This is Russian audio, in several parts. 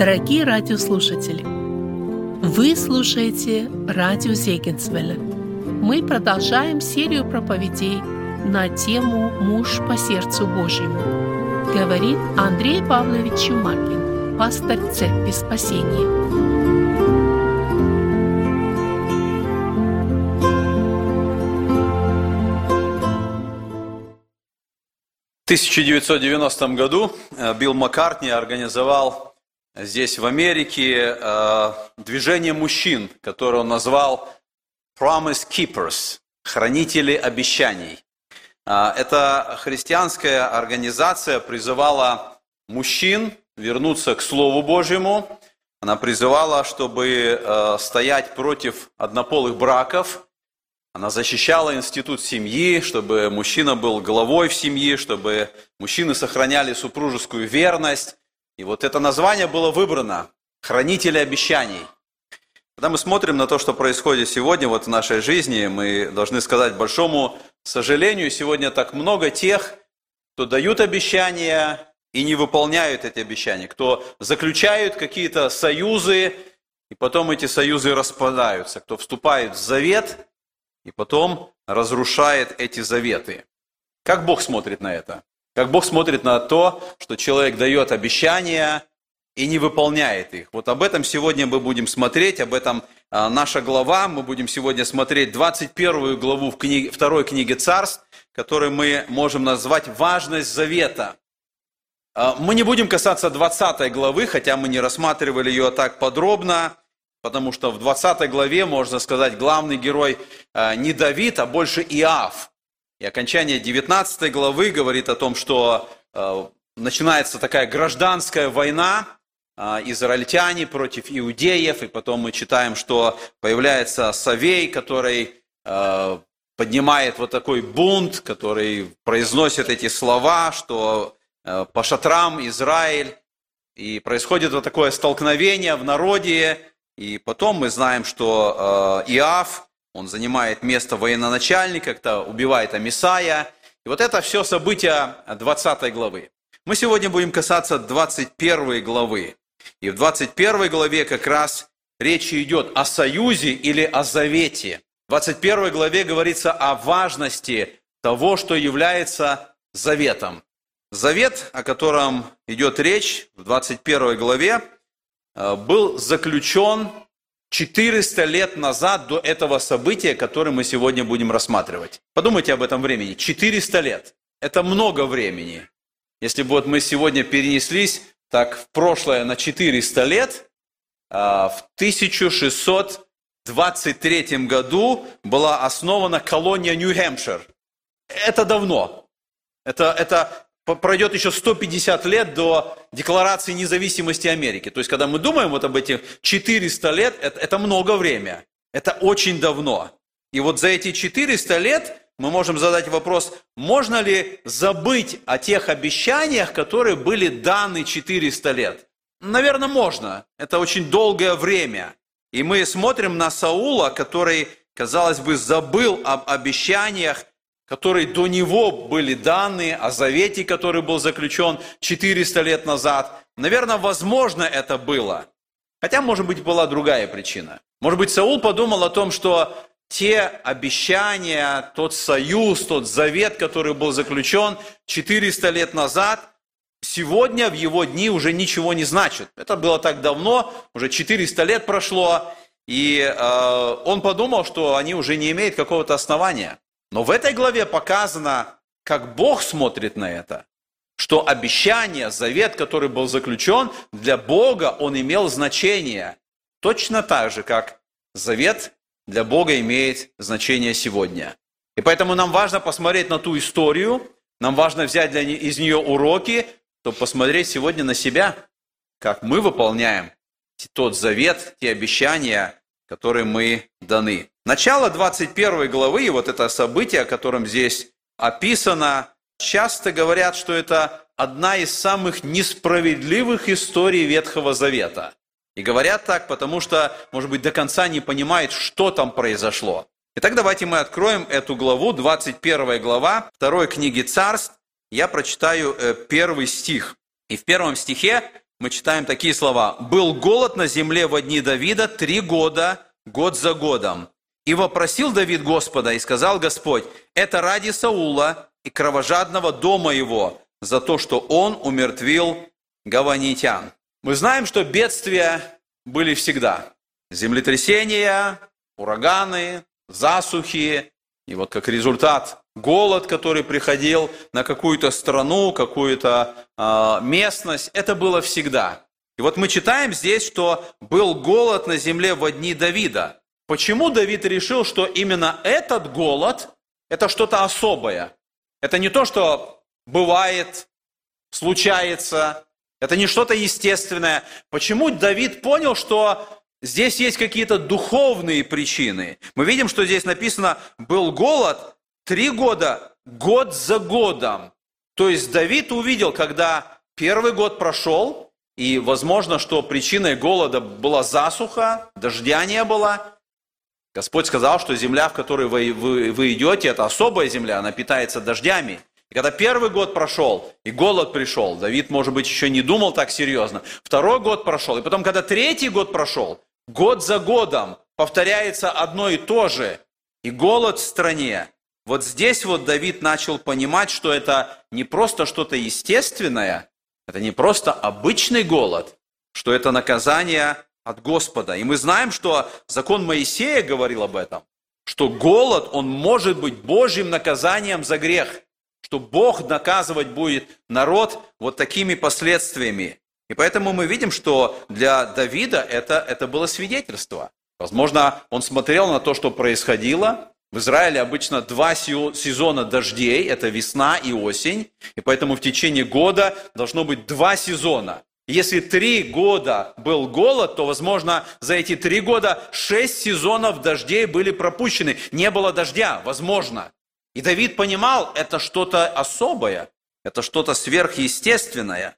Дорогие радиослушатели, вы слушаете радио Зегенсвелля. Мы продолжаем серию проповедей на тему «Муж по сердцу Божьему». Говорит Андрей Павлович Чумакин, пастор Церкви Спасения. 1990 году э, Билл Маккартни организовал здесь, в Америке, э, движение мужчин, которое он назвал Promise Keepers, хранители обещаний. Э, эта христианская организация призывала мужчин вернуться к Слову Божьему. Она призывала, чтобы стоять против однополых браков – она защищала институт семьи, чтобы мужчина был главой в семье, чтобы мужчины сохраняли супружескую верность. И вот это название было выбрано – «Хранители обещаний». Когда мы смотрим на то, что происходит сегодня вот в нашей жизни, мы должны сказать большому сожалению, сегодня так много тех, кто дают обещания и не выполняют эти обещания, кто заключают какие-то союзы, и потом эти союзы распадаются, кто вступает в завет – и потом разрушает эти заветы. Как Бог смотрит на это? Как Бог смотрит на то, что человек дает обещания и не выполняет их. Вот об этом сегодня мы будем смотреть, об этом а, наша глава. Мы будем сегодня смотреть 21 главу в книге, второй книге Царств, которую мы можем назвать «Важность завета». А, мы не будем касаться 20 главы, хотя мы не рассматривали ее так подробно. Потому что в 20 главе, можно сказать, главный герой э, не Давид, а больше Иав. И окончание 19 главы говорит о том, что э, начинается такая гражданская война, э, израильтяне против иудеев, и потом мы читаем, что появляется Савей, который поднимает вот такой бунт, который произносит эти слова, что по шатрам Израиль, и происходит вот такое столкновение в народе, и потом мы знаем, что э, Иав, он занимает место военачальника, когда убивает Амисая. И вот это все события 20 главы. Мы сегодня будем касаться 21 главы. И в 21 главе как раз речь идет о союзе или о завете. В 21 главе говорится о важности того, что является заветом. Завет, о котором идет речь в 21 главе, Э, был заключен 400 лет назад до этого события, которое мы сегодня будем рассматривать. Подумайте об этом времени. 400 лет. Это много времени. Если бы вот мы сегодня перенеслись так в прошлое на 400 лет, э, в 1623 году была основана колония Нью-Хэмпшир. Это давно. Это, это пройдет еще 150 лет до Декларации независимости Америки. То есть, когда мы думаем вот об этих 400 лет, это, это много время. Это очень давно. И вот за эти 400 лет мы можем задать вопрос, можно ли забыть о тех обещаниях, которые были даны 400 лет? Наверное, можно. Это очень долгое время. И мы смотрим на Саула, который, казалось бы, забыл об обещаниях, которые до него были даны, о завете, который был заключен 400 лет назад. Наверное, возможно это было. Хотя, может быть, была другая причина. Может быть, Саул подумал о том, что те обещания, тот союз, тот завет, который был заключен 400 лет назад, сегодня в его дни уже ничего не значит. Это было так давно, уже 400 лет прошло, и э, он подумал, что они уже не имеют какого-то основания. Но в этой главе показано, как Бог смотрит на это, что обещание, завет, который был заключен, для Бога он имел значение. Точно так же, как завет для Бога имеет значение сегодня. И поэтому нам важно посмотреть на ту историю, нам важно взять для, из нее уроки, чтобы посмотреть сегодня на себя, как мы выполняем тот завет, те обещания, которые мы даны. Начало 21 главы, и вот это событие, о котором здесь описано, часто говорят, что это одна из самых несправедливых историй Ветхого Завета. И говорят так, потому что, может быть, до конца не понимают, что там произошло. Итак, давайте мы откроем эту главу, 21 глава второй книги Царств. Я прочитаю э, первый стих. И в первом стихе мы читаем такие слова. «Был голод на земле в дни Давида три года, год за годом. И вопросил Давид Господа, и сказал Господь, это ради Саула и кровожадного дома его, за то, что он умертвил гаванитян». Мы знаем, что бедствия были всегда. Землетрясения, ураганы, засухи. И вот как результат голод, который приходил на какую-то страну, какую-то э, местность, это было всегда. И вот мы читаем здесь, что был голод на земле в дни Давида. Почему Давид решил, что именно этот голод – это что-то особое? Это не то, что бывает, случается, это не что-то естественное. Почему Давид понял, что здесь есть какие-то духовные причины? Мы видим, что здесь написано «был голод три года, год за годом». То есть Давид увидел, когда первый год прошел, и возможно, что причиной голода была засуха, дождя не было. Господь сказал, что земля, в которой вы, вы, вы идете, это особая земля, она питается дождями. И когда первый год прошел, и голод пришел, Давид, может быть, еще не думал так серьезно. Второй год прошел, и потом, когда третий год прошел, год за годом повторяется одно и то же, и голод в стране. Вот здесь вот Давид начал понимать, что это не просто что-то естественное, это не просто обычный голод, что это наказание от Господа. И мы знаем, что закон Моисея говорил об этом, что голод, он может быть Божьим наказанием за грех – что Бог наказывать будет народ вот такими последствиями. И поэтому мы видим, что для Давида это, это было свидетельство. Возможно, он смотрел на то, что происходило. В Израиле обычно два сезона дождей, это весна и осень, и поэтому в течение года должно быть два сезона. Если три года был голод, то, возможно, за эти три года шесть сезонов дождей были пропущены. Не было дождя, возможно. И Давид понимал, это что-то особое, это что-то сверхъестественное.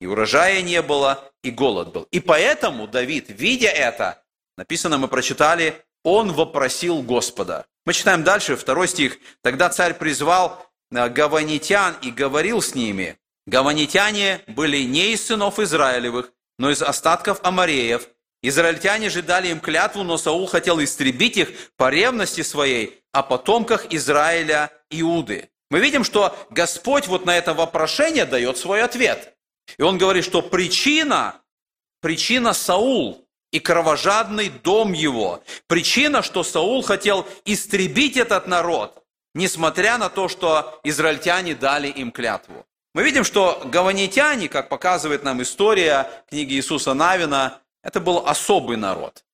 И урожая не было, и голод был. И поэтому Давид, видя это, написано, мы прочитали, он вопросил Господа. Мы читаем дальше, второй стих. Тогда царь призвал э, гаванитян и говорил с ними. Гаванитяне были не из сынов Израилевых, но из остатков Амареев. Израильтяне же дали им клятву, но Саул хотел истребить их по ревности своей, о потомках Израиля Иуды. Мы видим, что Господь вот на это вопрошение дает свой ответ. И он говорит, что причина, причина Саул и кровожадный дом его. Причина, что Саул хотел истребить этот народ, несмотря на то, что израильтяне дали им клятву. Мы видим, что гаванитяне, как показывает нам история книги Иисуса Навина, это был особый народ.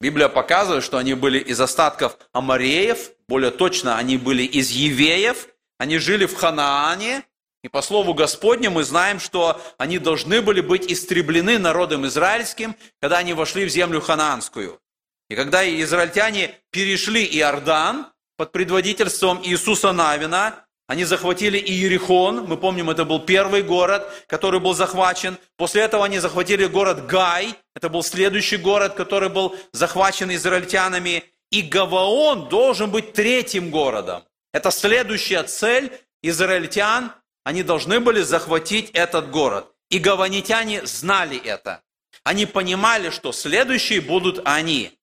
Библия показывает, что они были из остатков амареев, более точно, они были из евеев, они жили в Ханаане, и по слову Господню мы знаем, что они должны были быть истреблены народом израильским, когда они вошли в землю ханаанскую. И когда израильтяне перешли Иордан под предводительством Иисуса Навина, они захватили Иерихон, мы помним, это был первый город, который был захвачен. После этого они захватили город Гай, это был следующий город, который был захвачен израильтянами. И Гаваон должен быть третьим городом. Это следующая цель израильтян. Они должны были захватить этот город. И гаванитяне знали это. Они понимали, что следующие будут они.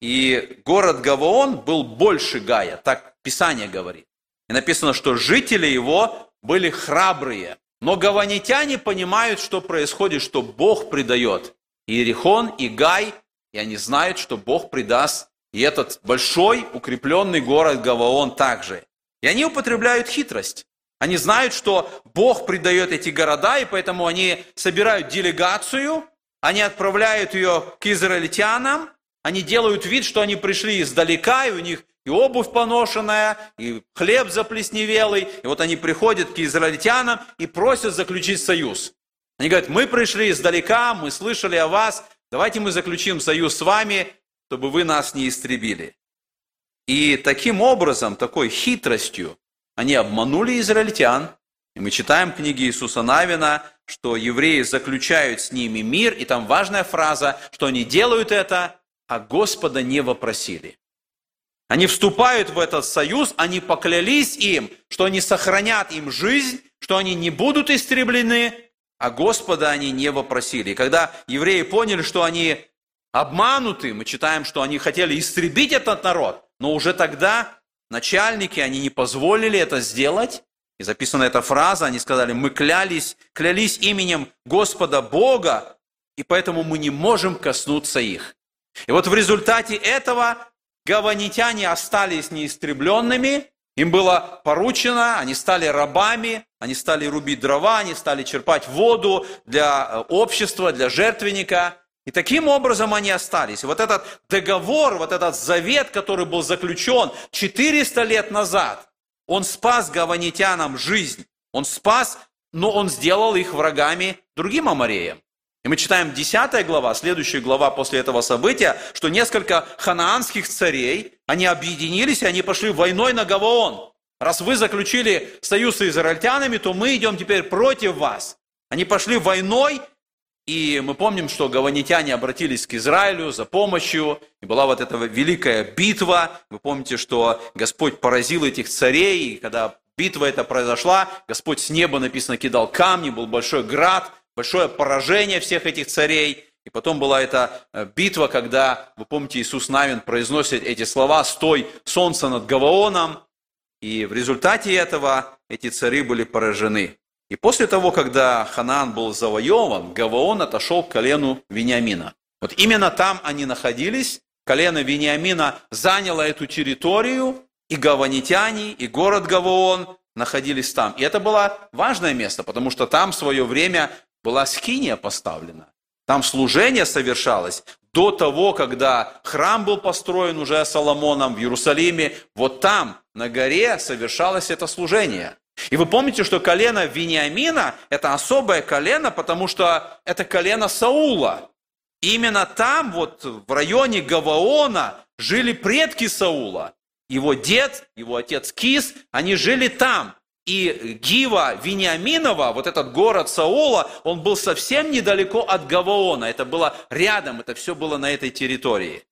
И город Гаваон был больше Гая, так Писание говорит. И написано, что жители его были храбрые. Но гаванитяне понимают, что происходит, что Бог предает. Иерихон, и Гай, и они знают, что Бог предаст и этот большой укрепленный город Гаваон также. И они употребляют хитрость. Они знают, что Бог предает эти города, и поэтому они собирают делегацию, они отправляют ее к израильтянам, они делают вид, что они пришли издалека, и у них и обувь поношенная, и хлеб заплесневелый. И вот они приходят к израильтянам и просят заключить союз. Они говорят, мы пришли издалека, мы слышали о вас, давайте мы заключим союз с вами, чтобы вы нас не истребили. И таким образом, такой хитростью, они обманули израильтян. И мы читаем книги Иисуса Навина, что евреи заключают с ними мир, и там важная фраза, что они делают это, а Господа не вопросили. Они вступают в этот союз, они поклялись им, что они сохранят им жизнь, что они не будут истреблены, а Господа они не вопросили. И когда евреи поняли, что они обмануты, мы читаем, что они хотели истребить этот народ, но уже тогда начальники, они не позволили это сделать, и записана эта фраза, они сказали, мы клялись, клялись именем Господа Бога, и поэтому мы не можем коснуться их. И вот в результате этого гаванитяне остались неистребленными, им было поручено, они стали рабами, они стали рубить дрова, они стали черпать воду для э, общества, для жертвенника. И таким образом они остались. И вот этот договор, вот этот завет, который был заключен 400 лет назад, он спас гаванитянам жизнь. Он спас, но он сделал их врагами другим амареям. И мы читаем 10 глава, следующая глава после этого события, что несколько ханаанских царей, они объединились и они пошли войной на Гаваон. Раз вы заключили союз с израильтянами, то мы идем теперь против вас. Они пошли войной, и мы помним, что гаванитяне обратились к Израилю за помощью, и была вот эта великая битва. Вы помните, что Господь поразил этих царей, и когда битва эта произошла, Господь с неба, написано, кидал камни, был большой град – большое поражение всех этих царей. И потом была эта э, битва, когда, вы помните, Иисус Навин произносит эти слова «Стой, солнце над Гаваоном». И в результате этого эти цари были поражены. И после того, когда Ханаан был завоеван, Гаваон отошел к колену Вениамина. Вот именно там они находились. Колено Вениамина заняло эту территорию, и гаванитяне, и город Гаваон находились там. И это было важное место, потому что там в свое время была скиния поставлена. Там служение совершалось до того, когда храм был построен уже Соломоном в Иерусалиме. Вот там, на горе, совершалось это служение. И вы помните, что колено Вениамина – это особое колено, потому что это колено Саула. Именно там, вот в районе Гаваона, жили предки Саула. Его дед, его отец Кис, они жили там. И Гива Вениаминова, вот этот город Саула, он был совсем недалеко от Гаваона. Это было рядом, это все было на этой территории.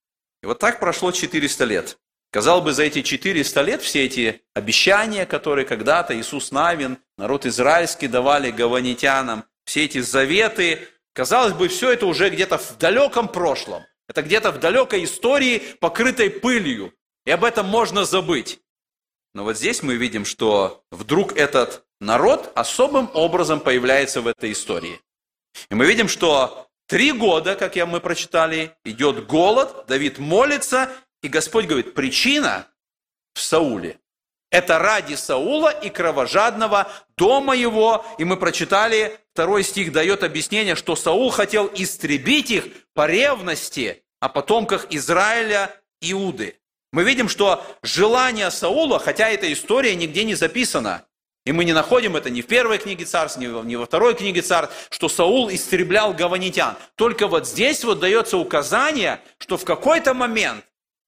И вот так прошло 400 лет. Казалось бы, за эти 400 лет все эти обещания, которые когда-то Иисус Навин, народ израильский давали гаванитянам, все эти заветы, казалось бы, все это уже где-то в далеком прошлом. Это где-то в далекой истории, покрытой пылью. И об этом можно забыть. Но вот здесь мы видим, что вдруг этот народ особым образом появляется в этой истории. И мы видим, что три года, как я мы прочитали, идет голод, Давид молится, и Господь говорит, причина в Сауле. Это ради Саула и кровожадного дома его. И мы прочитали, второй стих дает объяснение, что Саул хотел истребить их по ревности о потомках Израиля, Иуды. Мы видим, что желание Саула, хотя эта история нигде не записана, и мы не находим это ни в первой книге царств, ни во второй книге царств, что Саул истреблял гаванитян. Только вот здесь вот дается указание, что в какой-то момент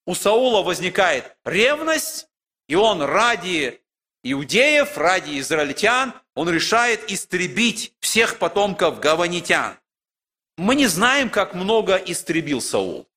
у Саула возникает ревность, и он ради иудеев, ради израильтян, он решает истребить всех потомков гаванитян. Мы не знаем, как много истребил Саул.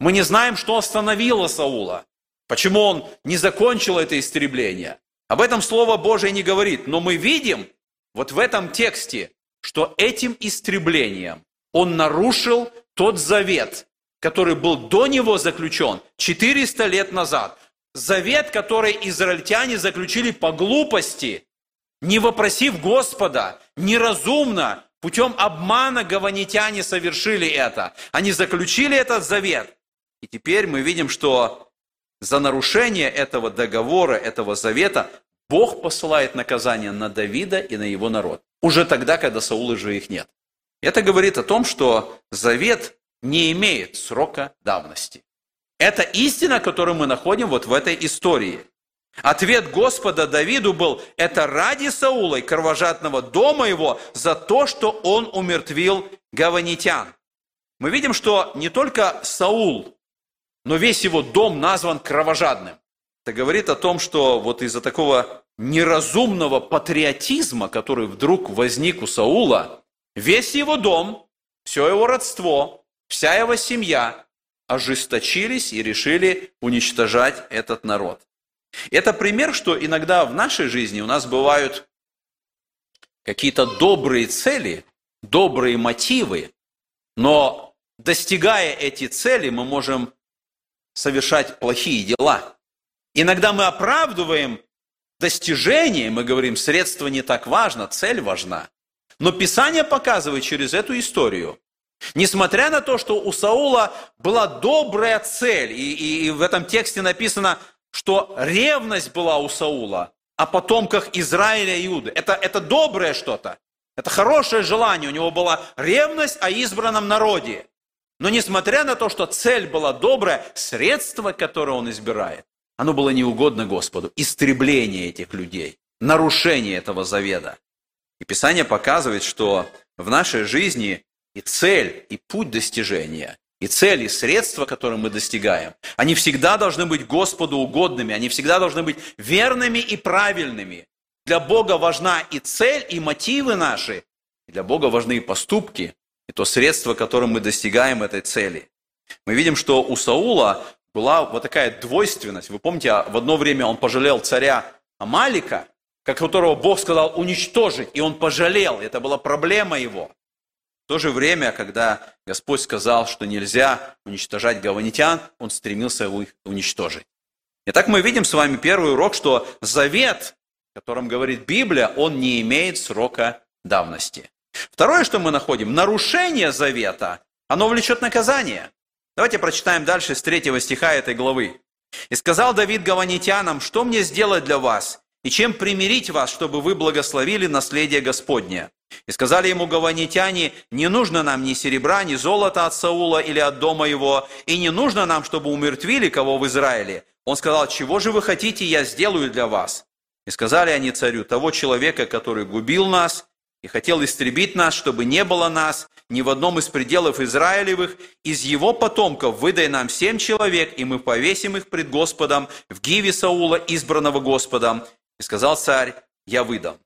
Мы не знаем, что остановило Саула, почему он не закончил это истребление. Об этом Слово Божие не говорит, но мы видим вот в этом тексте, что этим истреблением он нарушил тот завет, который был до него заключен 400 лет назад. Завет, который израильтяне заключили по глупости, не вопросив Господа, неразумно, путем обмана гаванитяне совершили это. Они заключили этот завет, и теперь мы видим, что за нарушение этого договора, этого завета, Бог посылает наказание на Давида и на его народ. Уже тогда, когда Саула же их нет. Это говорит о том, что завет не имеет срока давности. Это истина, которую мы находим вот в этой истории. Ответ Господа Давиду был, это ради Саула и кровожадного дома его за то, что он умертвил гаванитян. Мы видим, что не только Саул но весь его дом назван кровожадным. Это говорит о том, что вот из-за такого неразумного патриотизма, который вдруг возник у Саула, весь его дом, все его родство, вся его семья ожесточились и решили уничтожать этот народ. Это пример, что иногда в нашей жизни у нас бывают какие-то добрые цели, добрые мотивы, но достигая эти цели, мы можем совершать плохие дела. Иногда мы оправдываем достижение, мы говорим, средство не так важно, цель важна. Но Писание показывает через эту историю, несмотря на то, что у Саула была добрая цель, и, и, и в этом тексте написано, что ревность была у Саула о потомках Израиля и Иуды. Это, это доброе что-то, это хорошее желание. У него была ревность о избранном народе. Но несмотря на то, что цель была добрая, средство, которое он избирает, оно было неугодно Господу. Истребление этих людей, нарушение этого завета. И Писание показывает, что в нашей жизни и цель, и путь достижения, и цель, и средства, которые мы достигаем, они всегда должны быть Господу угодными, они всегда должны быть верными и правильными. Для Бога важна и цель, и мотивы наши. Для Бога важны и поступки, и то средство, которым мы достигаем этой цели. Мы видим, что у Саула была вот такая двойственность. Вы помните, а в одно время он пожалел царя Амалика, как которого Бог сказал уничтожить, и он пожалел. Это была проблема его. В то же время, когда Господь сказал, что нельзя уничтожать гаванитян, он стремился их уничтожить. Итак, мы видим с вами первый урок, что завет, о котором говорит Библия, он не имеет срока давности. Второе, что мы находим, нарушение завета, оно влечет наказание. Давайте прочитаем дальше с третьего стиха этой главы. «И сказал Давид гаванитянам, что мне сделать для вас, и чем примирить вас, чтобы вы благословили наследие Господне? И сказали ему гаванитяне, не нужно нам ни серебра, ни золота от Саула или от дома его, и не нужно нам, чтобы умертвили кого в Израиле. Он сказал, чего же вы хотите, я сделаю для вас. И сказали они царю, того человека, который губил нас, и хотел истребить нас, чтобы не было нас ни в одном из пределов Израилевых. Из его потомков выдай нам семь человек, и мы повесим их пред Господом в гиве Саула, избранного Господом. И сказал царь, я выдам.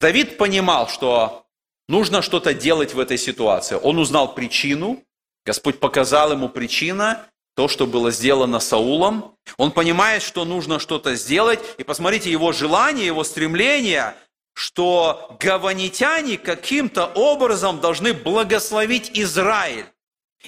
Давид понимал, что нужно что-то делать в этой ситуации. Он узнал причину, Господь показал ему причину, то, что было сделано Саулом. Он понимает, что нужно что-то сделать. И посмотрите, его желание, его стремление что гаванитяне каким-то образом должны благословить Израиль.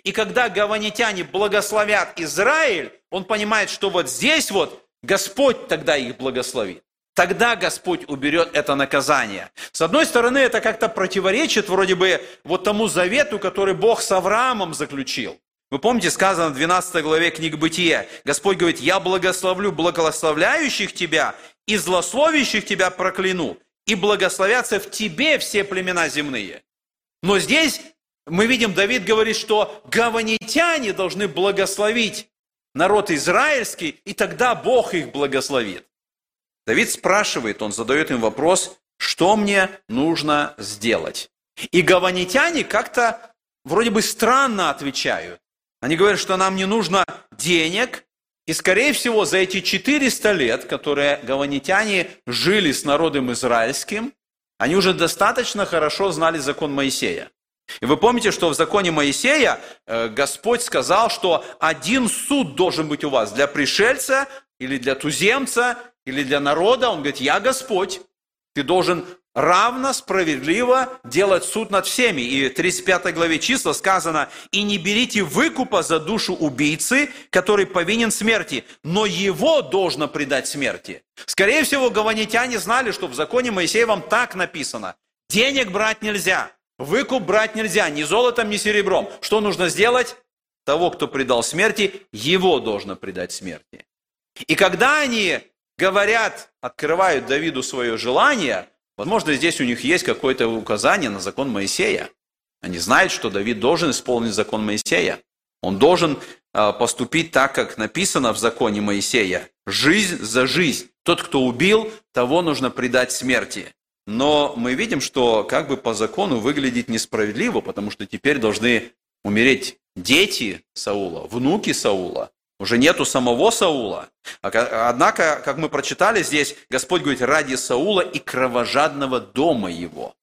И когда гаванитяне благословят Израиль, он понимает, что вот здесь вот Господь тогда их благословит. Тогда Господь уберет это наказание. С одной стороны, это как-то противоречит вроде бы вот тому завету, который Бог с Авраамом заключил. Вы помните, сказано в 12 главе книг Бытия, Господь говорит, «Я благословлю благословляющих тебя и злословящих тебя прокляну и благословятся в тебе все племена земные. Но здесь мы видим, Давид говорит, что гаванитяне должны благословить народ израильский, и тогда Бог их благословит. Давид спрашивает, он задает им вопрос, что мне нужно сделать? И гаванитяне как-то вроде бы странно отвечают. Они говорят, что нам не нужно денег, и, скорее всего, за эти 400 лет, которые гаванитяне жили с народом израильским, они уже достаточно хорошо знали закон Моисея. И вы помните, что в законе Моисея э, Господь сказал, что один суд должен быть у вас для пришельца или для туземца или для народа. Он говорит, я Господь. Ты должен равно, справедливо делать суд над всеми. И в 35 главе числа сказано, «И не берите выкупа за душу убийцы, который повинен смерти, но его должно предать смерти». Скорее всего, гаванитяне знали, что в законе Моисеевом так написано. Денег брать нельзя, выкуп брать нельзя, ни золотом, ни серебром. Что нужно сделать? Того, кто предал смерти, его должно предать смерти. И когда они говорят, открывают Давиду свое желание – Возможно, здесь у них есть какое-то указание на закон Моисея. Они знают, что Давид должен исполнить закон Моисея. Он должен а, поступить так, как написано в законе Моисея. Жизнь за жизнь. Тот, кто убил, того нужно предать смерти. Но мы видим, что как бы по закону выглядит несправедливо, потому что теперь должны умереть дети Саула, внуки Саула. Уже нету самого Саула. Однако, как мы прочитали здесь, Господь говорит, ради Саула и кровожадного дома его.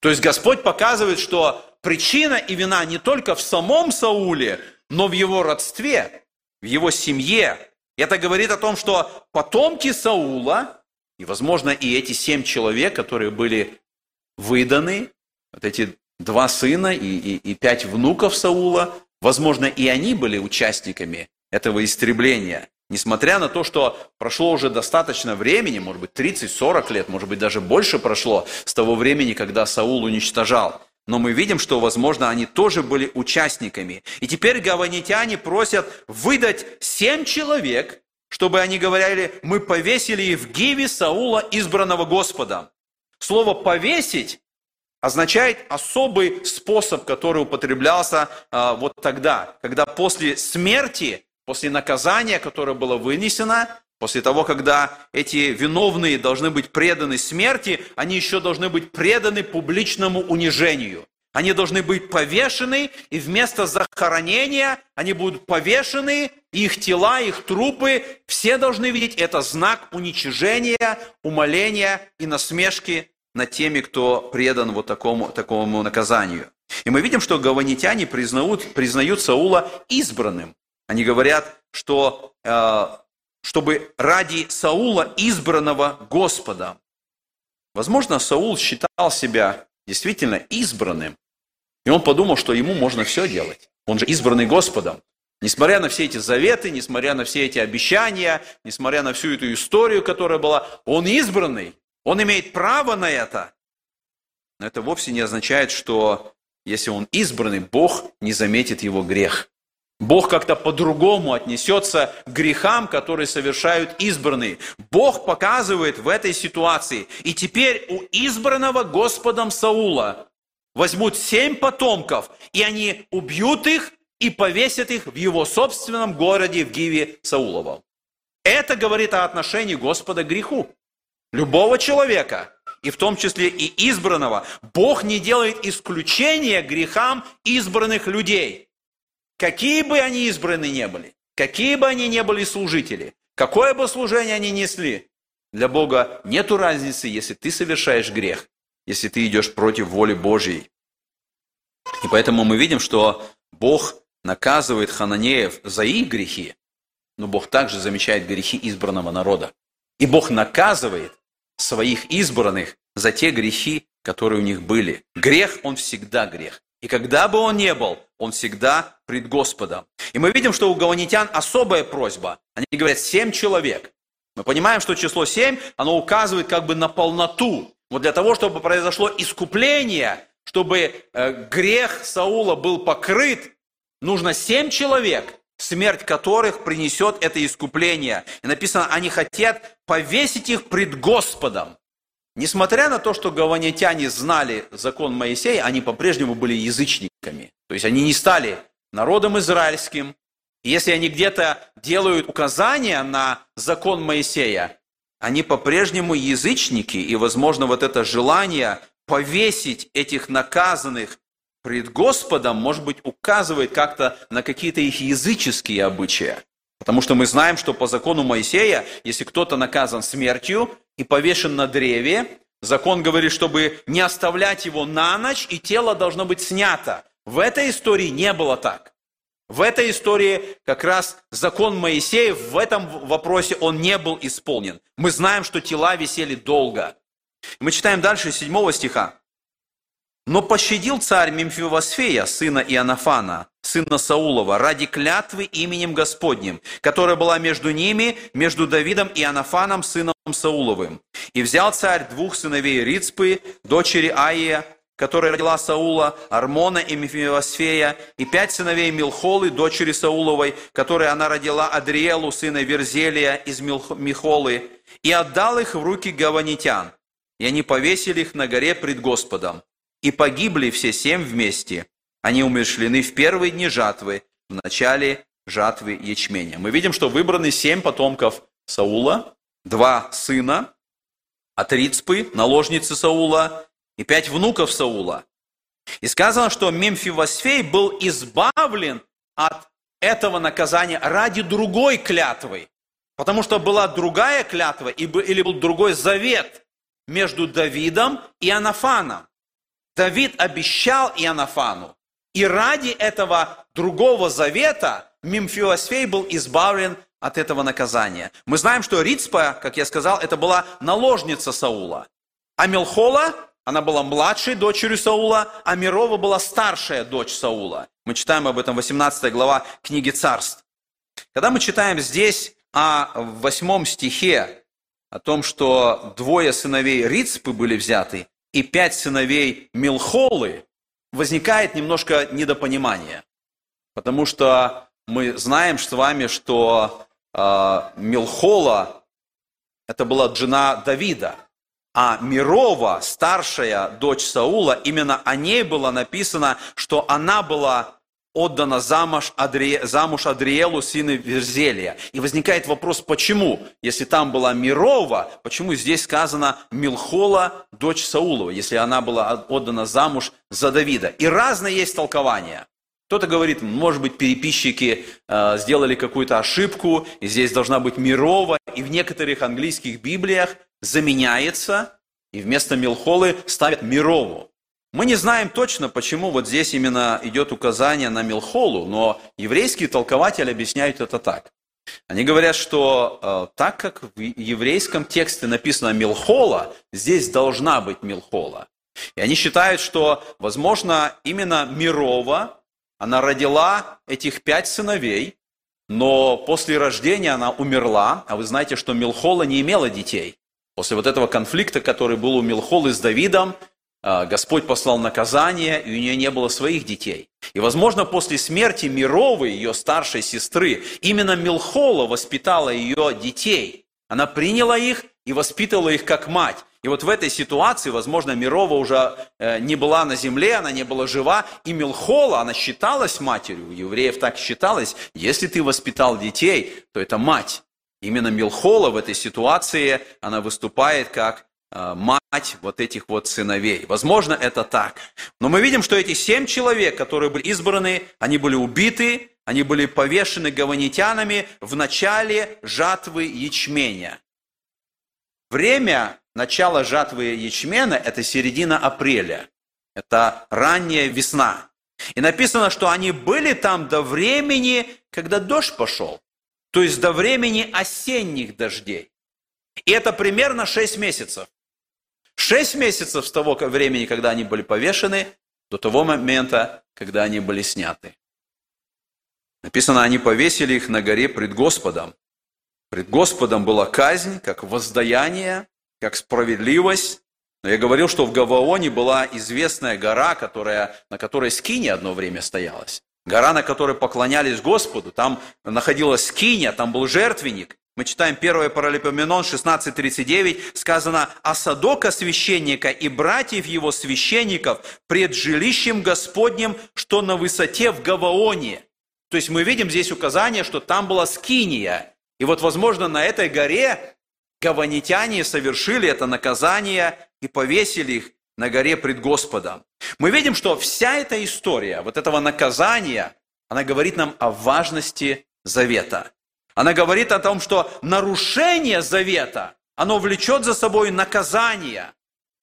То есть Господь показывает, что причина и вина не только в самом Сауле, но в его родстве, в его семье. Это говорит о том, что потомки Саула, и, возможно, и эти семь человек, которые были выданы, вот эти два сына и, и, и пять внуков Саула, возможно, и они были участниками этого истребления. Несмотря на то, что прошло уже достаточно времени, может быть, 30-40 лет, может быть, даже больше прошло с того времени, когда Саул уничтожал. Но мы видим, что, возможно, они тоже были участниками. И теперь гаванитяне просят выдать семь человек, чтобы они говорили, мы повесили в Гиве Саула, избранного Господом. Слово «повесить» означает особый способ, который употреблялся а, вот тогда, когда после смерти, после наказания, которое было вынесено, после того, когда эти виновные должны быть преданы смерти, они еще должны быть преданы публичному унижению. Они должны быть повешены, и вместо захоронения они будут повешены, их тела, их трупы, все должны видеть это знак уничижения, умоления и насмешки над теми, кто предан вот такому, такому наказанию. И мы видим, что гаванитяне признают, признают Саула избранным. Они говорят, что э, чтобы ради Саула, избранного Господом. Возможно, Саул считал себя действительно избранным, и он подумал, что ему можно все делать. Он же избранный Господом. Несмотря на все эти заветы, несмотря на все эти обещания, несмотря на всю эту историю, которая была, он избранный. Он имеет право на это. Но это вовсе не означает, что если он избранный, Бог не заметит его грех. Бог как-то по-другому отнесется к грехам, которые совершают избранные. Бог показывает в этой ситуации. И теперь у избранного Господом Саула возьмут семь потомков, и они убьют их и повесят их в его собственном городе в Гиве Сауловом. Это говорит о отношении Господа к греху любого человека, и в том числе и избранного, Бог не делает исключения грехам избранных людей. Какие бы они избраны не были, какие бы они не были служители, какое бы служение они несли, для Бога нету разницы, если ты совершаешь грех, если ты идешь против воли Божьей. И поэтому мы видим, что Бог наказывает хананеев за их грехи, но Бог также замечает грехи избранного народа. И Бог наказывает своих избранных за те грехи, которые у них были. Грех, он всегда грех. И когда бы он ни был, он всегда пред Господом. И мы видим, что у гаванитян особая просьба. Они говорят, семь человек. Мы понимаем, что число семь, оно указывает как бы на полноту. Вот для того, чтобы произошло искупление, чтобы э, грех Саула был покрыт, нужно семь человек смерть которых принесет это искупление. И написано, они хотят повесить их пред Господом. Несмотря на то, что гаванитяне знали закон Моисея, они по-прежнему были язычниками. То есть они не стали народом израильским. И если они где-то делают указания на закон Моисея, они по-прежнему язычники, и, возможно, вот это желание повесить этих наказанных пред Господом, может быть, указывает как-то на какие-то их языческие обычаи. Потому что мы знаем, что по закону Моисея, если кто-то наказан смертью и повешен на древе, закон говорит, чтобы не оставлять его на ночь, и тело должно быть снято. В этой истории не было так. В этой истории как раз закон Моисея в этом вопросе он не был исполнен. Мы знаем, что тела висели долго. Мы читаем дальше 7 стиха. Но пощадил царь Мемфивосфея, сына Иоаннафана, сына Саулова, ради клятвы именем Господним, которая была между ними, между Давидом и Иоаннафаном, сыном Сауловым. И взял царь двух сыновей Рицпы, дочери Аия, которая родила Саула, Армона и Мефивосфея, и пять сыновей Милхолы, дочери Сауловой, которой она родила Адриелу, сына Верзелия из Михолы, и отдал их в руки гаванитян. И они повесили их на горе пред Господом. И погибли все семь вместе. Они умершлены в первые дни жатвы, в начале жатвы ячменя. Мы видим, что выбраны семь потомков Саула, два сына от Рицпы, наложницы Саула, и пять внуков Саула. И сказано, что Мемфивосфей был избавлен от этого наказания ради другой клятвы. Потому что была другая клятва или был другой завет между Давидом и Анафаном. Давид обещал Иоаннафану, и ради этого другого завета Мемфилосфей был избавлен от этого наказания. Мы знаем, что Рицпа, как я сказал, это была наложница Саула. А Мелхола она была младшей дочерью Саула, а Мирова была старшая дочь Саула. Мы читаем об этом 18 глава книги Царств. Когда мы читаем здесь о восьмом стихе, о том, что двое сыновей Рицпы были взяты и пять сыновей Милхолы, возникает немножко недопонимание. Потому что мы знаем с вами, что э, Милхола это была жена Давида, а Мирова, старшая дочь Саула, именно о ней было написано, что она была отдана замуж, Адри... замуж Адриелу, сыну Верзелия. И возникает вопрос, почему? Если там была Мирова, почему здесь сказано Милхола, дочь Саулова, если она была отдана замуж за Давида? И разные есть толкования. Кто-то говорит, может быть, переписчики э, сделали какую-то ошибку, и здесь должна быть Мирова, и в некоторых английских Библиях заменяется, и вместо Милхолы ставят Мирову. Мы не знаем точно, почему вот здесь именно идет указание на Милхолу, но еврейские толкователи объясняют это так. Они говорят, что э, так как в еврейском тексте написано Милхола, здесь должна быть Милхола. И они считают, что, возможно, именно Мирова она родила этих пять сыновей, но после рождения она умерла, а вы знаете, что Милхола не имела детей. После вот этого конфликта, который был у Милхолы с Давидом, Господь послал наказание, и у нее не было своих детей. И, возможно, после смерти Мировой, ее старшей сестры, именно Милхола воспитала ее детей. Она приняла их и воспитывала их как мать. И вот в этой ситуации, возможно, Мирова уже э, не была на земле, она не была жива, и Милхола, она считалась матерью, у евреев так считалось, если ты воспитал детей, то это мать. Именно Милхола в этой ситуации, она выступает как мать вот этих вот сыновей. Возможно, это так. Но мы видим, что эти семь человек, которые были избраны, они были убиты, они были повешены гаванитянами в начале жатвы ячменя. Время начала жатвы ячмена – это середина апреля. Это ранняя весна. И написано, что они были там до времени, когда дождь пошел. То есть до времени осенних дождей. И это примерно 6 месяцев. 6 месяцев с того времени, когда они были повешены, до того момента, когда они были сняты. Написано, они повесили их на горе пред Господом. Пред Господом была казнь, как воздаяние, как справедливость. Но я говорил, что в Гаваоне была известная гора, которая, на которой Скини одно время стоялась. Гора, на которой поклонялись Господу. Там находилась Скиния, там был жертвенник. Мы читаем 1 Паралипоменон 16.39, сказано, «А Садока священника и братьев его священников пред жилищем Господним, что на высоте в Гаваоне». То есть мы видим здесь указание, что там была Скиния, и вот, возможно, на этой горе гаванитяне совершили это наказание и повесили их на горе пред Господом. Мы видим, что вся эта история, вот этого наказания, она говорит нам о важности завета. Она говорит о том, что нарушение завета, оно влечет за собой наказание.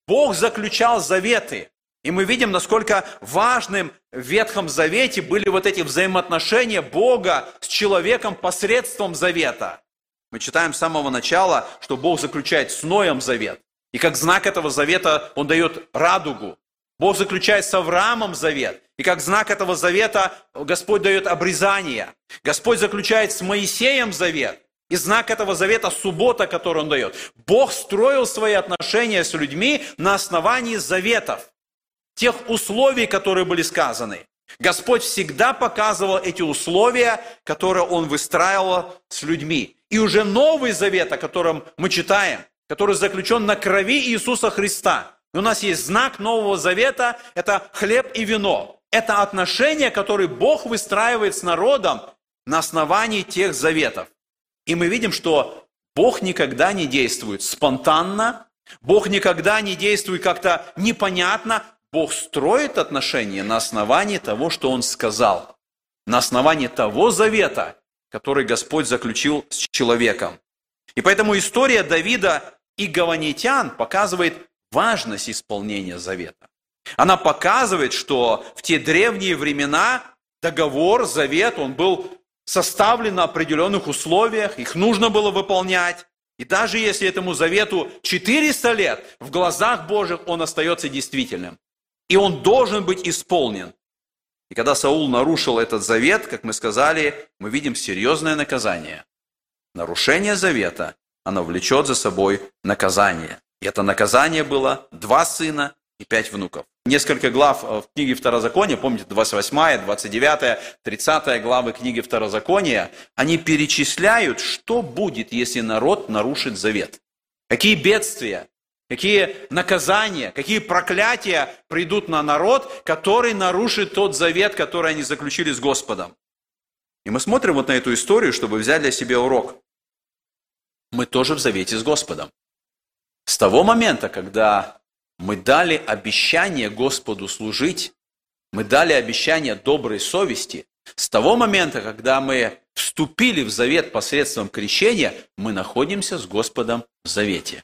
Бог заключал заветы. И мы видим, насколько важным в Ветхом Завете были вот эти взаимоотношения Бога с человеком посредством завета. Мы читаем с самого начала, что Бог заключает с Ноем завет. И как знак этого завета Он дает радугу. Бог заключает с Авраамом завет. И как знак этого завета Господь дает обрезание. Господь заключает с Моисеем завет. И знак этого завета – суббота, который Он дает. Бог строил свои отношения с людьми на основании заветов тех условий, которые были сказаны. Господь всегда показывал эти условия, которые Он выстраивал с людьми. И уже Новый Завет, о котором мы читаем, который заключен на крови Иисуса Христа. И у нас есть знак Нового Завета – это хлеб и вино. Это отношения, которые Бог выстраивает с народом на основании тех заветов. И мы видим, что Бог никогда не действует спонтанно, Бог никогда не действует как-то непонятно, Бог строит отношения на основании того, что Он сказал, на основании того завета, который Господь заключил с человеком. И поэтому история Давида и гаванитян показывает важность исполнения завета. Она показывает, что в те древние времена договор, завет, он был составлен на определенных условиях, их нужно было выполнять. И даже если этому завету 400 лет, в глазах Божьих он остается действительным. И он должен быть исполнен. И когда Саул нарушил этот завет, как мы сказали, мы видим серьезное наказание. Нарушение завета, оно влечет за собой наказание. И это наказание было два сына и пять внуков. Несколько глав в книге Второзакония, помните, 28, 29, 30 главы книги Второзакония, они перечисляют, что будет, если народ нарушит завет. Какие бедствия, какие наказания, какие проклятия придут на народ, который нарушит тот завет, который они заключили с Господом. И мы смотрим вот на эту историю, чтобы взять для себя урок. Мы тоже в завете с Господом. С того момента, когда мы дали обещание Господу служить, мы дали обещание доброй совести, с того момента, когда мы вступили в завет посредством крещения, мы находимся с Господом в завете.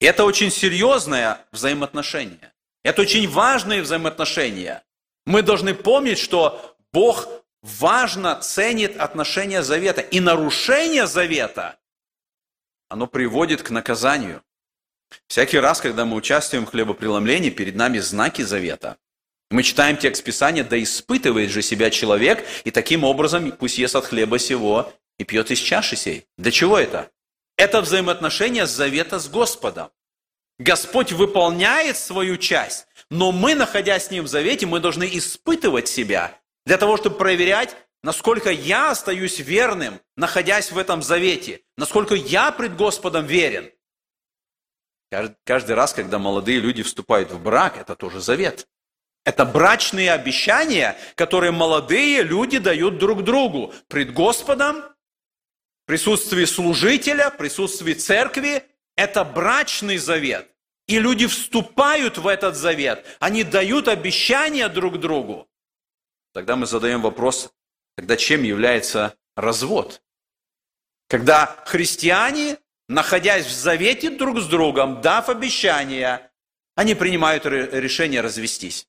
Это очень серьезное взаимоотношение. Это очень важные взаимоотношения. Мы должны помнить, что Бог важно ценит отношения завета. И нарушение завета, оно приводит к наказанию. Всякий раз, когда мы участвуем в хлебопреломлении, перед нами знаки завета. Мы читаем текст Писания, да испытывает же себя человек, и таким образом пусть ест от хлеба сего и пьет из чаши сей. Для чего это? Это взаимоотношения завета с Господом. Господь выполняет свою часть, но мы, находясь с Ним в завете, мы должны испытывать себя для того, чтобы проверять, насколько я остаюсь верным, находясь в этом завете, насколько я пред Господом верен. Каждый раз, когда молодые люди вступают в брак, это тоже завет. Это брачные обещания, которые молодые люди дают друг другу пред Господом, в присутствии служителя, в присутствии церкви. Это брачный завет. И люди вступают в этот завет. Они дают обещания друг другу. Тогда мы задаем вопрос, тогда чем является развод? Когда христиане находясь в завете друг с другом, дав обещания, они принимают решение развестись.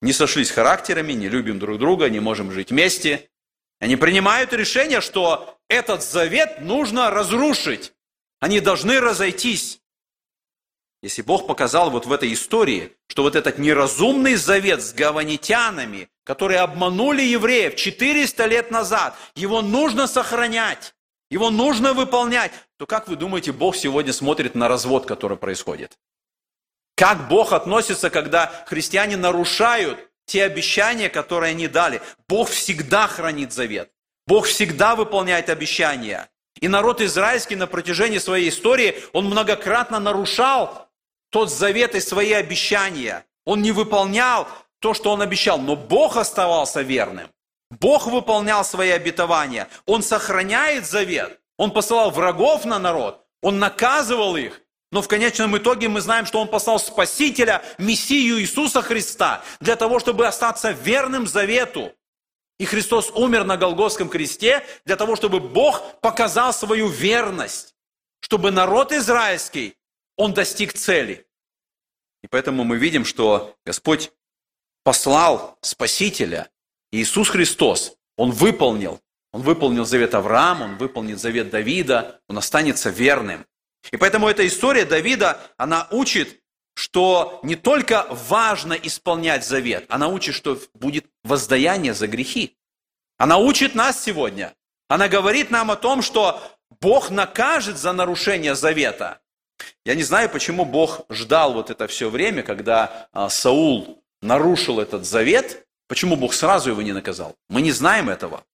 Не сошлись характерами, не любим друг друга, не можем жить вместе. Они принимают решение, что этот завет нужно разрушить. Они должны разойтись. Если Бог показал вот в этой истории, что вот этот неразумный завет с гаванитянами, которые обманули евреев 400 лет назад, его нужно сохранять. Его нужно выполнять. То как вы думаете, Бог сегодня смотрит на развод, который происходит? Как Бог относится, когда христиане нарушают те обещания, которые они дали? Бог всегда хранит завет. Бог всегда выполняет обещания. И народ израильский на протяжении своей истории, он многократно нарушал тот завет и свои обещания. Он не выполнял то, что он обещал, но Бог оставался верным. Бог выполнял свои обетования. Он сохраняет завет. Он посылал врагов на народ. Он наказывал их. Но в конечном итоге мы знаем, что Он послал Спасителя, Мессию Иисуса Христа, для того, чтобы остаться верным завету. И Христос умер на Голгофском кресте для того, чтобы Бог показал свою верность, чтобы народ израильский, он достиг цели. И поэтому мы видим, что Господь послал Спасителя, Иисус Христос, Он выполнил. Он выполнил завет Авраама, Он выполнит завет Давида, Он останется верным. И поэтому эта история Давида, она учит, что не только важно исполнять завет, она учит, что будет воздаяние за грехи. Она учит нас сегодня. Она говорит нам о том, что Бог накажет за нарушение завета. Я не знаю, почему Бог ждал вот это все время, когда а, Саул нарушил этот завет, Почему Бог сразу его не наказал? Мы не знаем этого.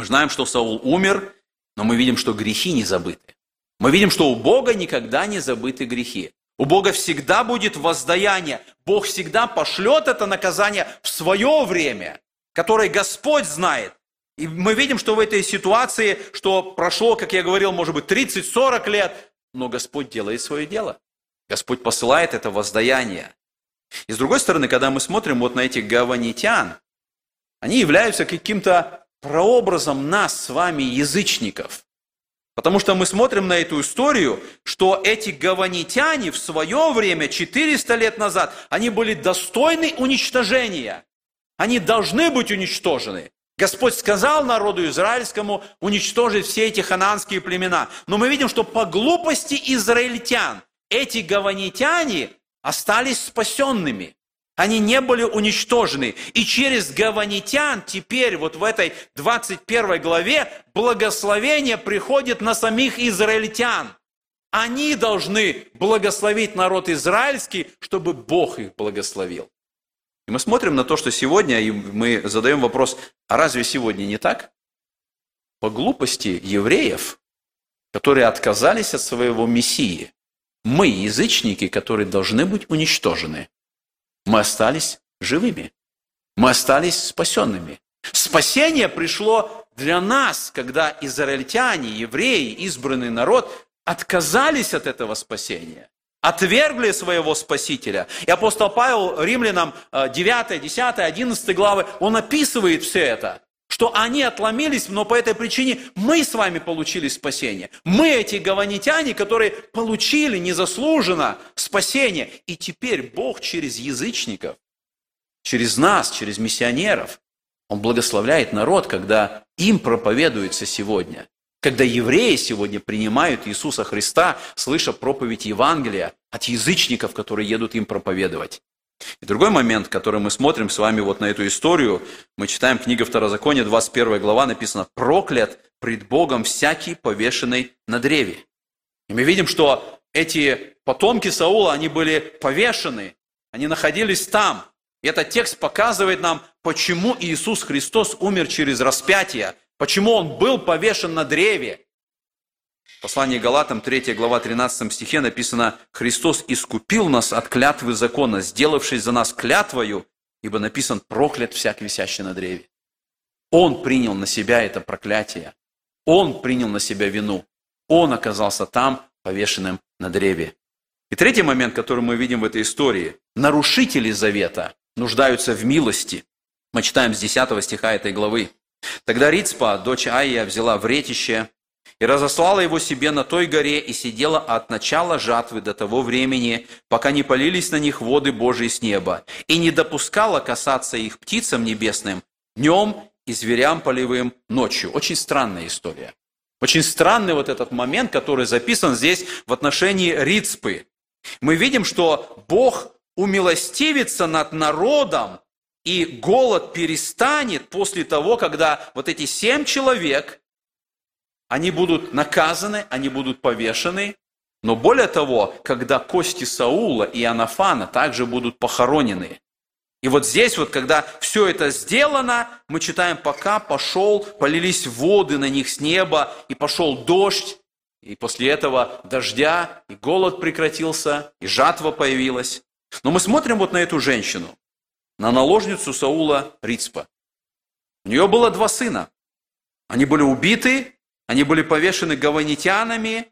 Мы знаем, что Саул умер, но мы видим, что грехи не забыты. Мы видим, что у Бога никогда не забыты грехи. У Бога всегда будет воздаяние. Бог всегда пошлет это наказание в свое время, которое Господь знает. И мы видим, что в этой ситуации, что прошло, как я говорил, может быть, 30-40 лет, но Господь делает свое дело. Господь посылает это воздаяние. И с другой стороны, когда мы смотрим вот на этих гаванитян, они являются каким-то прообразом нас с вами, язычников. Потому что мы смотрим на эту историю, что эти гаванитяне в свое время, 400 лет назад, они были достойны уничтожения. Они должны быть уничтожены. Господь сказал народу израильскому уничтожить все эти хананские племена. Но мы видим, что по глупости израильтян эти гаванитяне остались спасенными. Они не были уничтожены. И через гаванитян теперь вот в этой 21 главе благословение приходит на самих израильтян. Они должны благословить народ израильский, чтобы Бог их благословил. И мы смотрим на то, что сегодня, и мы задаем вопрос, а разве сегодня не так? По глупости евреев, которые отказались от своего Мессии, мы, язычники, которые должны быть уничтожены, мы остались живыми, мы остались спасенными. Спасение пришло для нас, когда израильтяне, евреи, избранный народ отказались от этого спасения, отвергли своего Спасителя. И апостол Павел римлянам 9, 10, 11 главы, он описывает все это что они отломились, но по этой причине мы с вами получили спасение. Мы эти гаванитяне, которые получили незаслуженно спасение. И теперь Бог через язычников, через нас, через миссионеров, Он благословляет народ, когда им проповедуется сегодня. Когда евреи сегодня принимают Иисуса Христа, слыша проповедь Евангелия от язычников, которые едут им проповедовать. И другой момент, который мы смотрим с вами вот на эту историю, мы читаем книга Второзакония, 21 глава, написано «Проклят пред Богом всякий повешенный на древе». И мы видим, что эти потомки Саула, они были повешены, они находились там. И этот текст показывает нам, почему Иисус Христос умер через распятие, Почему он был повешен на древе? Послании Галатам 3 глава 13 стихе написано «Христос искупил нас от клятвы закона, сделавшись за нас клятвою, ибо написан проклят всяк висящий на древе». Он принял на себя это проклятие. Он принял на себя вину. Он оказался там, повешенным на древе. И третий момент, который мы видим в этой истории. Нарушители завета нуждаются в милости. Мы читаем с 10 стиха этой главы. Тогда Рицпа, дочь Айя, взяла вретище и разослала его себе на той горе и сидела от начала жатвы до того времени, пока не полились на них воды Божьи с неба, и не допускала касаться их птицам небесным днем и зверям полевым ночью. Очень странная история. Очень странный вот этот момент, который записан здесь в отношении Рицпы. Мы видим, что Бог умилостивится над народом, и голод перестанет после того, когда вот эти семь человек, они будут наказаны, они будут повешены, но более того, когда кости Саула и Анафана также будут похоронены. И вот здесь вот, когда все это сделано, мы читаем, пока пошел, полились воды на них с неба, и пошел дождь, и после этого дождя, и голод прекратился, и жатва появилась. Но мы смотрим вот на эту женщину на наложницу Саула Рицпа. У нее было два сына. Они были убиты, они были повешены гаванитянами.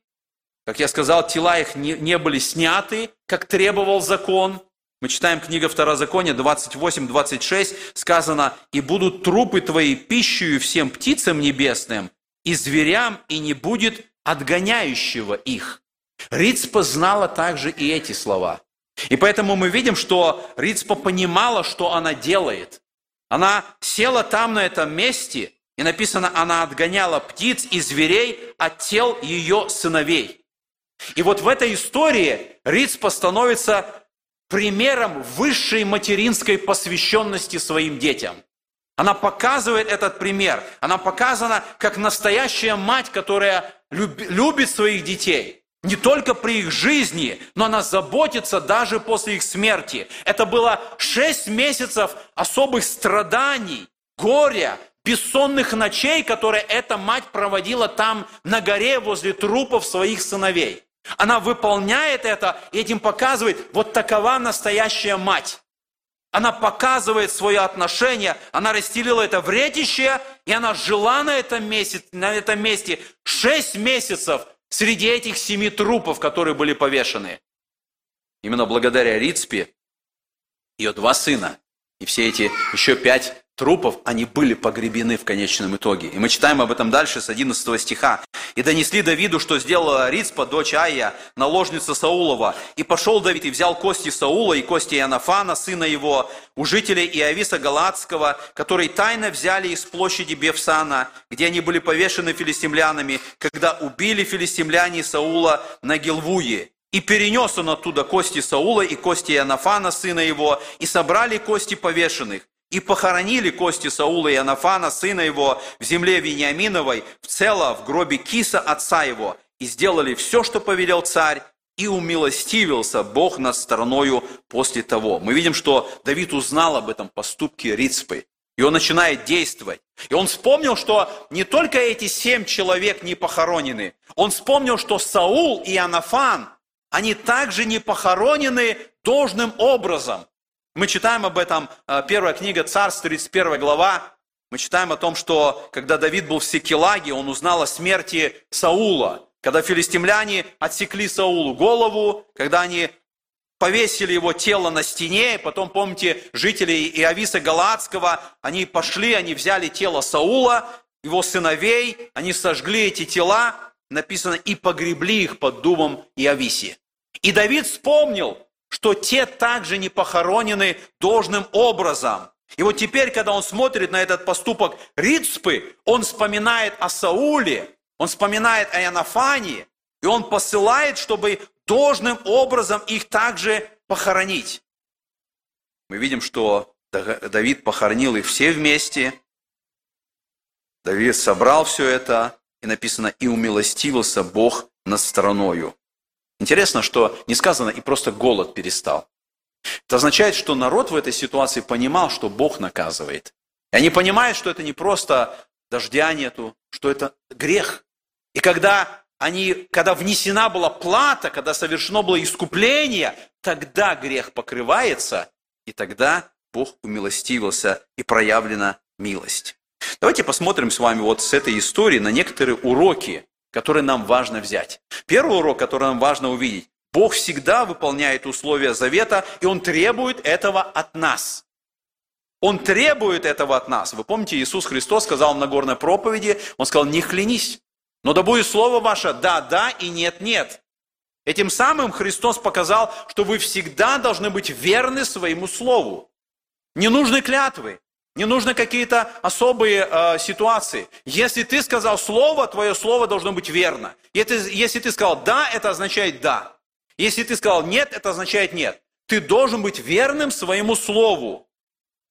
Как я сказал, тела их не, не были сняты, как требовал закон. Мы читаем книга Второзакония 28-26, сказано, «И будут трупы твои пищей всем птицам небесным, и зверям, и не будет отгоняющего их». Рицпа знала также и эти слова – и поэтому мы видим, что Рицпа понимала, что она делает. Она села там, на этом месте, и написано, она отгоняла птиц и зверей от тел ее сыновей. И вот в этой истории Рицпа становится примером высшей материнской посвященности своим детям. Она показывает этот пример. Она показана как настоящая мать, которая любит своих детей. Не только при их жизни, но она заботится даже после их смерти. Это было шесть месяцев особых страданий, горя, бессонных ночей, которые эта мать проводила там на горе возле трупов своих сыновей. Она выполняет это и этим показывает, вот такова настоящая мать. Она показывает свое отношение, она расстелила это вретище, и она жила на этом месте, на этом месте шесть месяцев – среди этих семи трупов, которые были повешены. Именно благодаря Рицпе ее два сына и все эти еще пять трупов, они были погребены в конечном итоге. И мы читаем об этом дальше с 11 стиха. И донесли Давиду, что сделала Рицпа, дочь Айя, наложница Саулова. И пошел Давид и взял кости Саула и кости Иоаннафана, сына его, у жителей Иовиса Галатского, которые тайно взяли из площади Бевсана, где они были повешены филистимлянами, когда убили филистимляне Саула на Гилвуе. И перенес он оттуда кости Саула и кости Иоаннафана, сына его, и собрали кости повешенных. И похоронили кости Саула и Анафана, сына его, в земле Вениаминовой, в цело в гробе Киса, отца его, и сделали все, что повелел царь, и умилостивился Бог над стороною после того. Мы видим, что Давид узнал об этом поступке Рицпы, и он начинает действовать. И он вспомнил, что не только эти семь человек не похоронены, он вспомнил, что Саул и Анафан, они также не похоронены должным образом. Мы читаем об этом, э, первая книга Царств, 31 глава. Мы читаем о том, что когда Давид был в Секелаге, он узнал о смерти Саула. Когда филистимляне отсекли Саулу голову, когда они повесили его тело на стене, потом, помните, жители Иовиса Галаадского, они пошли, они взяли тело Саула, его сыновей, они сожгли эти тела, написано, и погребли их под дубом Иовиси. И Давид вспомнил, что те также не похоронены должным образом. И вот теперь, когда он смотрит на этот поступок Рицпы, он вспоминает о Сауле, он вспоминает о Янафании, и он посылает, чтобы должным образом их также похоронить. Мы видим, что Давид похоронил их все вместе. Давид собрал все это, и написано, и умилостивился Бог над страною. Интересно, что не сказано и просто голод перестал. Это означает, что народ в этой ситуации понимал, что Бог наказывает. И они понимают, что это не просто дождя нету, что это грех. И когда они, когда внесена была плата, когда совершено было искупление, тогда грех покрывается, и тогда Бог умилостивился и проявлена милость. Давайте посмотрим с вами вот с этой истории на некоторые уроки, который нам важно взять. Первый урок, который нам важно увидеть. Бог всегда выполняет условия завета, и Он требует этого от нас. Он требует этого от нас. Вы помните, Иисус Христос сказал в Нагорной проповеди, Он сказал, не клянись, но да будет слово ваше да, да и нет, нет. Этим самым Христос показал, что вы всегда должны быть верны своему слову. Не нужны клятвы, не нужны какие-то особые э, ситуации. Если ты сказал слово, твое слово должно быть верно. Если, если ты сказал да, это означает да. Если ты сказал нет, это означает нет. Ты должен быть верным своему слову.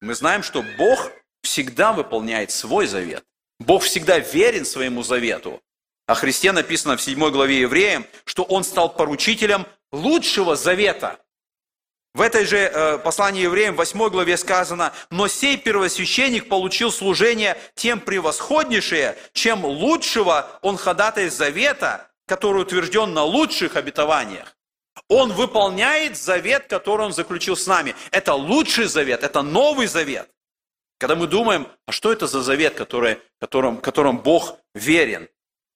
Мы знаем, что Бог всегда выполняет свой завет. Бог всегда верен своему завету. О Христе написано в 7 главе Евреям, что Он стал поручителем лучшего завета. В этой же э, послании евреям, 8 главе сказано, «Но сей первосвященник получил служение тем превосходнейшее, чем лучшего он ходатай завета, который утвержден на лучших обетованиях». Он выполняет завет, который он заключил с нами. Это лучший завет, это новый завет. Когда мы думаем, а что это за завет, который, которым, которым Бог верен?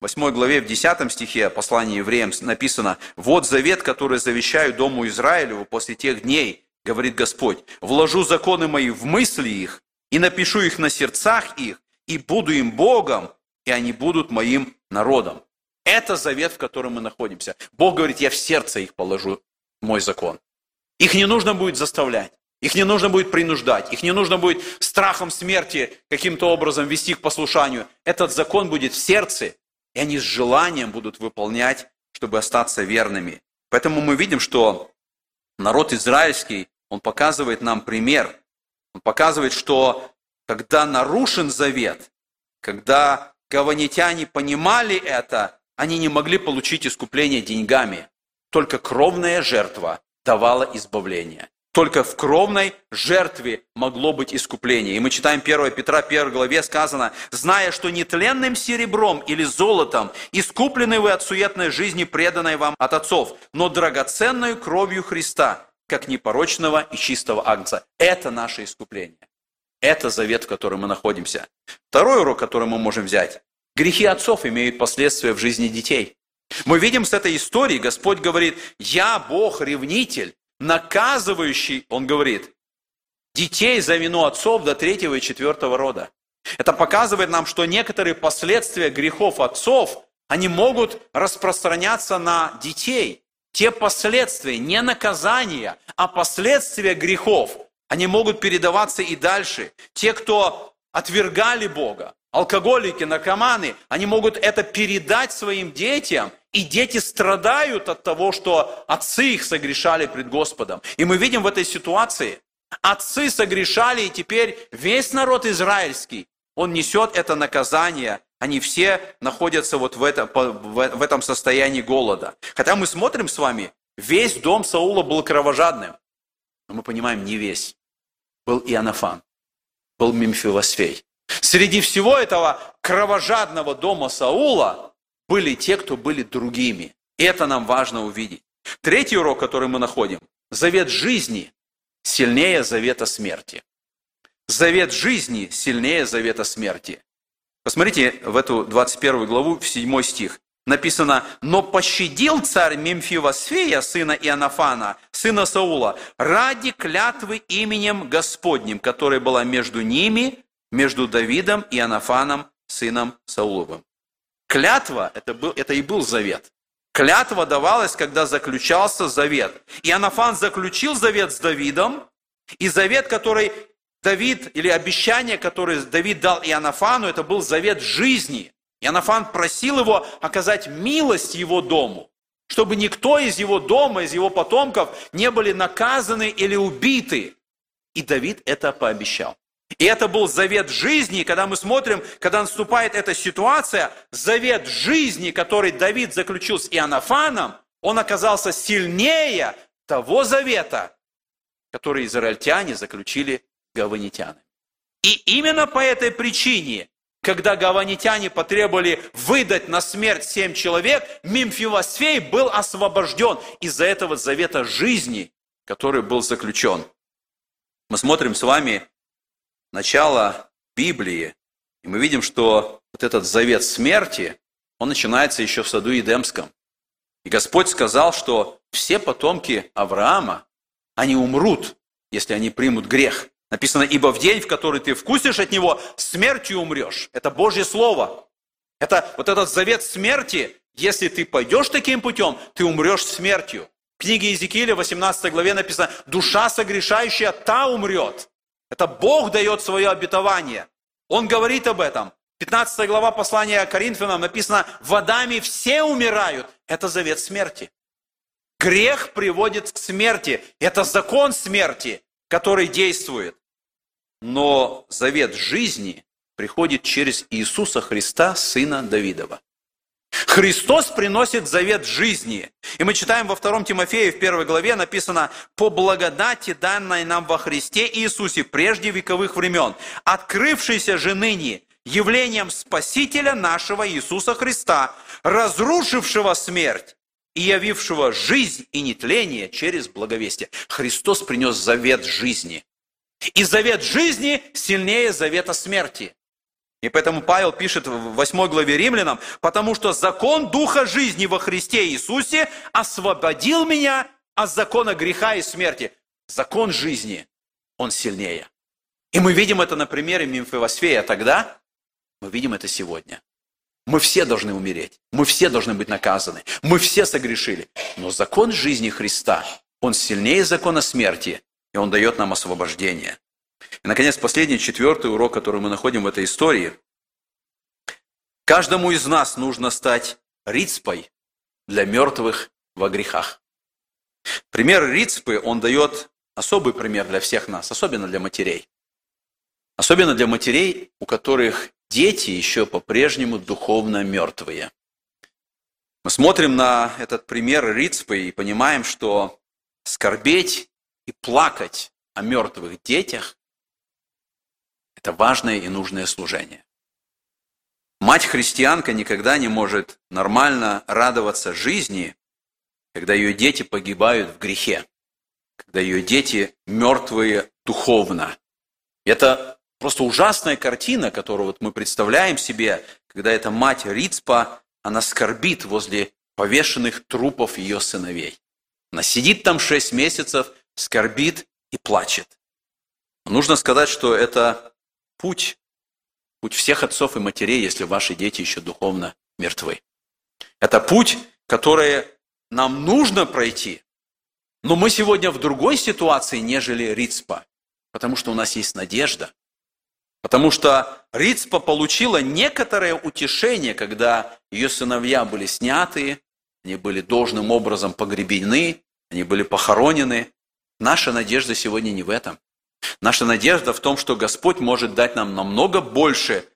8 главе, в 10 стихе послания евреям написано, «Вот завет, который завещаю Дому Израилеву после тех дней, говорит Господь, вложу законы мои в мысли их, и напишу их на сердцах их, и буду им Богом, и они будут моим народом». Это завет, в котором мы находимся. Бог говорит, я в сердце их положу мой закон. Их не нужно будет заставлять. Их не нужно будет принуждать, их не нужно будет страхом смерти каким-то образом вести к послушанию. Этот закон будет в сердце, и они с желанием будут выполнять, чтобы остаться верными. Поэтому мы видим, что народ израильский, он показывает нам пример. Он показывает, что когда нарушен завет, когда гаванитяне понимали это, они не могли получить искупление деньгами. Только кровная жертва давала избавление. Только в кровной жертве могло быть искупление. И мы читаем 1 Петра 1 главе сказано, «Зная, что нетленным серебром или золотом искуплены вы от суетной жизни, преданной вам от отцов, но драгоценной кровью Христа, как непорочного и чистого агнца». Это наше искупление. Это завет, в котором мы находимся. Второй урок, который мы можем взять. Грехи отцов имеют последствия в жизни детей. Мы видим с этой истории, Господь говорит, «Я Бог-ревнитель, наказывающий, он говорит, детей за вину отцов до третьего и четвертого рода. Это показывает нам, что некоторые последствия грехов отцов, они могут распространяться на детей. Те последствия, не наказания, а последствия грехов, они могут передаваться и дальше. Те, кто отвергали Бога, алкоголики, наркоманы, они могут это передать своим детям, и дети страдают от того, что отцы их согрешали пред Господом. И мы видим в этой ситуации, отцы согрешали, и теперь весь народ израильский, он несет это наказание. Они все находятся вот в этом, в этом состоянии голода. Хотя мы смотрим с вами, весь дом Саула был кровожадным. Но мы понимаем, не весь. Был Иоаннафан, был Мемфивосфей. Среди всего этого кровожадного дома Саула были те, кто были другими. Это нам важно увидеть. Третий урок, который мы находим. Завет жизни сильнее завета смерти. Завет жизни сильнее завета смерти. Посмотрите в эту 21 главу, в 7 стих. Написано, «Но пощадил царь Мемфивосфея, сына Иоаннафана, сына Саула, ради клятвы именем Господним, которая была между ними между Давидом и Анафаном, сыном Сауловым. Клятва это, был, это и был завет. Клятва давалась, когда заключался завет. И Анафан заключил завет с Давидом, и завет, который Давид, или обещание, которое Давид дал Иоаннафану, это был завет жизни. Иоаннафан просил его оказать милость его дому, чтобы никто из его дома, из его потомков не были наказаны или убиты. И Давид это пообещал. И это был завет жизни, когда мы смотрим, когда наступает эта ситуация, завет жизни, который Давид заключил с Иоаннафаном, он оказался сильнее того завета, который израильтяне заключили гаванитянами. И именно по этой причине, когда гаванитяне потребовали выдать на смерть семь человек, Мимфилосфей был освобожден из-за этого завета жизни, который был заключен. Мы смотрим с вами начало Библии, и мы видим, что вот этот завет смерти, он начинается еще в саду Едемском. И Господь сказал, что все потомки Авраама, они умрут, если они примут грех. Написано, ибо в день, в который ты вкусишь от него, смертью умрешь. Это Божье Слово. Это вот этот завет смерти, если ты пойдешь таким путем, ты умрешь смертью. В книге Иезекииля, 18 главе написано, душа согрешающая, та умрет. Это Бог дает свое обетование. Он говорит об этом. 15 глава послания Коринфянам написано, водами все умирают. Это завет смерти. Грех приводит к смерти. Это закон смерти, который действует. Но завет жизни приходит через Иисуса Христа, Сына Давидова. Христос приносит завет жизни. И мы читаем во втором Тимофея в первой главе написано «По благодати, данной нам во Христе Иисусе прежде вековых времен, открывшейся же ныне явлением Спасителя нашего Иисуса Христа, разрушившего смерть и явившего жизнь и нетление через благовестие». Христос принес завет жизни. И завет жизни сильнее завета смерти. И поэтому Павел пишет в 8 главе Римлянам, потому что закон Духа жизни во Христе Иисусе освободил меня от закона греха и смерти. Закон жизни, он сильнее. И мы видим это на примере Мимфевосфея тогда, мы видим это сегодня. Мы все должны умереть, мы все должны быть наказаны, мы все согрешили. Но закон жизни Христа, он сильнее закона смерти, и он дает нам освобождение. И, наконец, последний, четвертый урок, который мы находим в этой истории. Каждому из нас нужно стать рицпой для мертвых во грехах. Пример рицпы, он дает особый пример для всех нас, особенно для матерей. Особенно для матерей, у которых дети еще по-прежнему духовно мертвые. Мы смотрим на этот пример Рицпы и понимаем, что скорбеть и плакать о мертвых детях это важное и нужное служение. Мать-христианка никогда не может нормально радоваться жизни, когда ее дети погибают в грехе, когда ее дети мертвые духовно. Это просто ужасная картина, которую вот мы представляем себе, когда эта мать Рицпа, она скорбит возле повешенных трупов ее сыновей. Она сидит там шесть месяцев, скорбит и плачет. Нужно сказать, что это путь, путь всех отцов и матерей, если ваши дети еще духовно мертвы. Это путь, который нам нужно пройти. Но мы сегодня в другой ситуации, нежели Рицпа, потому что у нас есть надежда. Потому что Рицпа получила некоторое утешение, когда ее сыновья были сняты, они были должным образом погребены, они были похоронены. Наша надежда сегодня не в этом. Наша надежда в том, что Господь может дать нам намного больше,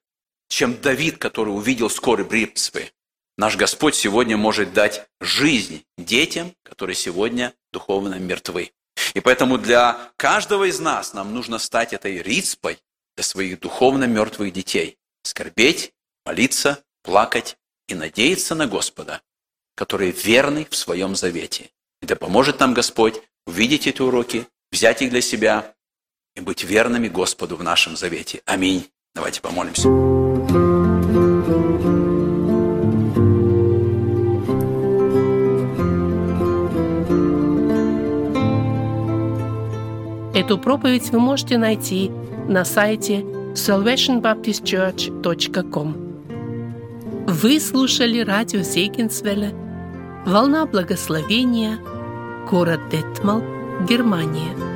чем Давид, который увидел скорый Рицпы. Наш Господь сегодня может дать жизнь детям, которые сегодня духовно мертвы. И поэтому для каждого из нас нам нужно стать этой рицпой для своих духовно мертвых детей. Скорбеть, молиться, плакать и надеяться на Господа, который верный в своем завете. И да поможет нам Господь увидеть эти уроки, взять их для себя и быть верными Господу в нашем завете. Аминь. Давайте помолимся. Эту проповедь вы можете найти на сайте salvationbaptistchurch.com. Вы слушали радио Зегенсвелля «Волна благословения», город Детмал, Германия.